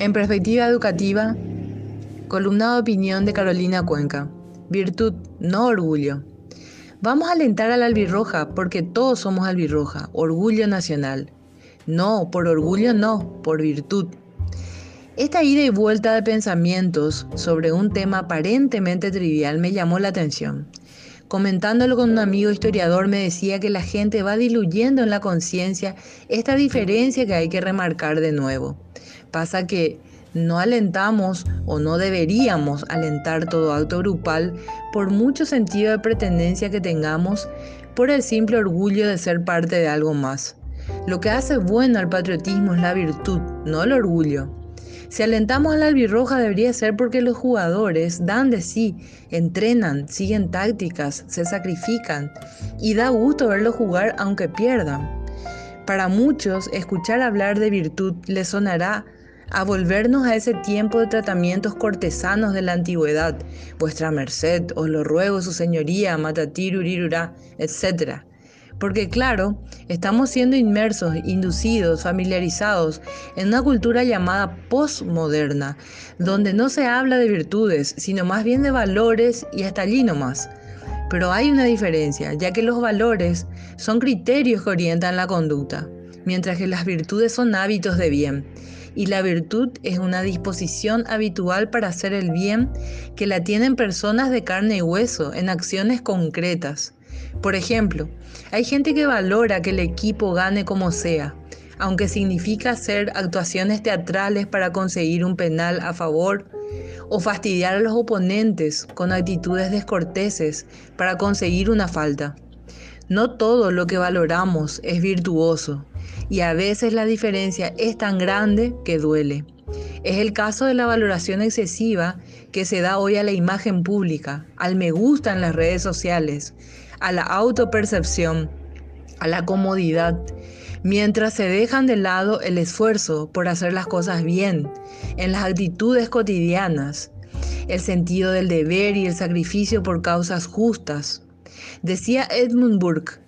En perspectiva educativa, columna de opinión de Carolina Cuenca. Virtud, no orgullo. Vamos a alentar a la albirroja porque todos somos albirroja, orgullo nacional. No, por orgullo no, por virtud. Esta ida y vuelta de pensamientos sobre un tema aparentemente trivial me llamó la atención. Comentándolo con un amigo historiador me decía que la gente va diluyendo en la conciencia esta diferencia que hay que remarcar de nuevo. Pasa que no alentamos o no deberíamos alentar todo acto grupal por mucho sentido de pretendencia que tengamos por el simple orgullo de ser parte de algo más. Lo que hace bueno al patriotismo es la virtud, no el orgullo. Si alentamos a la albirroja debería ser porque los jugadores dan de sí, entrenan, siguen tácticas, se sacrifican y da gusto verlos jugar aunque pierdan. Para muchos, escuchar hablar de virtud les sonará a volvernos a ese tiempo de tratamientos cortesanos de la antigüedad. Vuestra merced, os lo ruego, su señoría, matatirurirura, etc. Porque claro, estamos siendo inmersos, inducidos, familiarizados en una cultura llamada postmoderna, donde no se habla de virtudes, sino más bien de valores y hasta allí nomás. Pero hay una diferencia, ya que los valores son criterios que orientan la conducta, mientras que las virtudes son hábitos de bien y la virtud es una disposición habitual para hacer el bien que la tienen personas de carne y hueso en acciones concretas. Por ejemplo, hay gente que valora que el equipo gane como sea, aunque significa hacer actuaciones teatrales para conseguir un penal a favor, o fastidiar a los oponentes con actitudes descorteses para conseguir una falta. No todo lo que valoramos es virtuoso y a veces la diferencia es tan grande que duele. Es el caso de la valoración excesiva que se da hoy a la imagen pública, al me gusta en las redes sociales, a la autopercepción, a la comodidad, mientras se dejan de lado el esfuerzo por hacer las cosas bien, en las actitudes cotidianas, el sentido del deber y el sacrificio por causas justas. Decía Edmund Burke,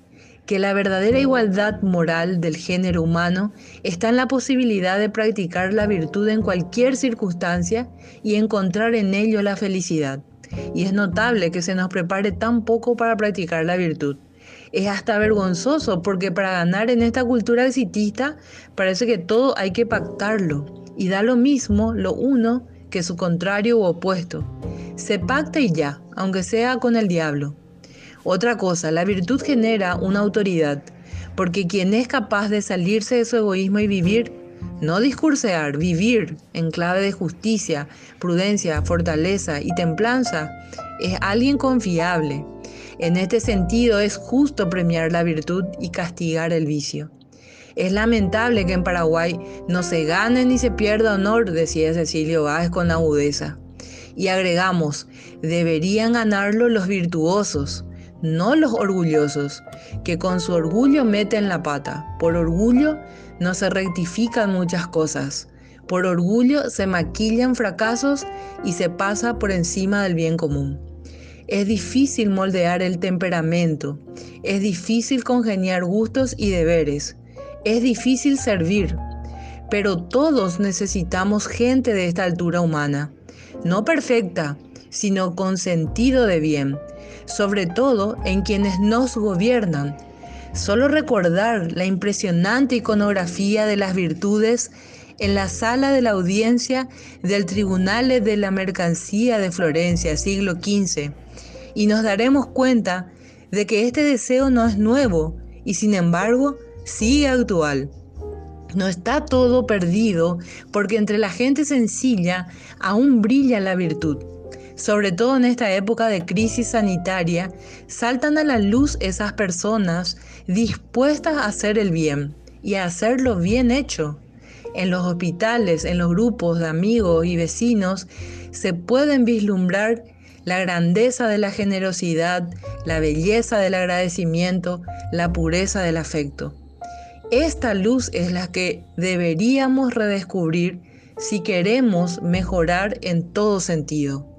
que la verdadera igualdad moral del género humano está en la posibilidad de practicar la virtud en cualquier circunstancia y encontrar en ello la felicidad. Y es notable que se nos prepare tan poco para practicar la virtud. Es hasta vergonzoso porque para ganar en esta cultura exitista parece que todo hay que pactarlo y da lo mismo lo uno que su contrario u opuesto. Se pacta y ya, aunque sea con el diablo. Otra cosa, la virtud genera una autoridad, porque quien es capaz de salirse de su egoísmo y vivir, no discursear, vivir en clave de justicia, prudencia, fortaleza y templanza, es alguien confiable. En este sentido es justo premiar la virtud y castigar el vicio. Es lamentable que en Paraguay no se gane ni se pierda honor, decía Cecilio Báez con agudeza. Y agregamos, deberían ganarlo los virtuosos, no los orgullosos, que con su orgullo meten la pata. Por orgullo no se rectifican muchas cosas. Por orgullo se maquillan fracasos y se pasa por encima del bien común. Es difícil moldear el temperamento, es difícil congeniar gustos y deberes, es difícil servir, pero todos necesitamos gente de esta altura humana, no perfecta, sino con sentido de bien, sobre todo en quienes nos gobiernan. Solo recordar la impresionante iconografía de las virtudes en la sala de la audiencia del Tribunal de la Mercancía de Florencia, siglo XV, y nos daremos cuenta de que este deseo no es nuevo y sin embargo sigue actual. No está todo perdido porque entre la gente sencilla aún brilla la virtud sobre todo en esta época de crisis sanitaria, saltan a la luz esas personas dispuestas a hacer el bien y a hacerlo bien hecho. En los hospitales, en los grupos de amigos y vecinos, se pueden vislumbrar la grandeza de la generosidad, la belleza del agradecimiento, la pureza del afecto. Esta luz es la que deberíamos redescubrir si queremos mejorar en todo sentido.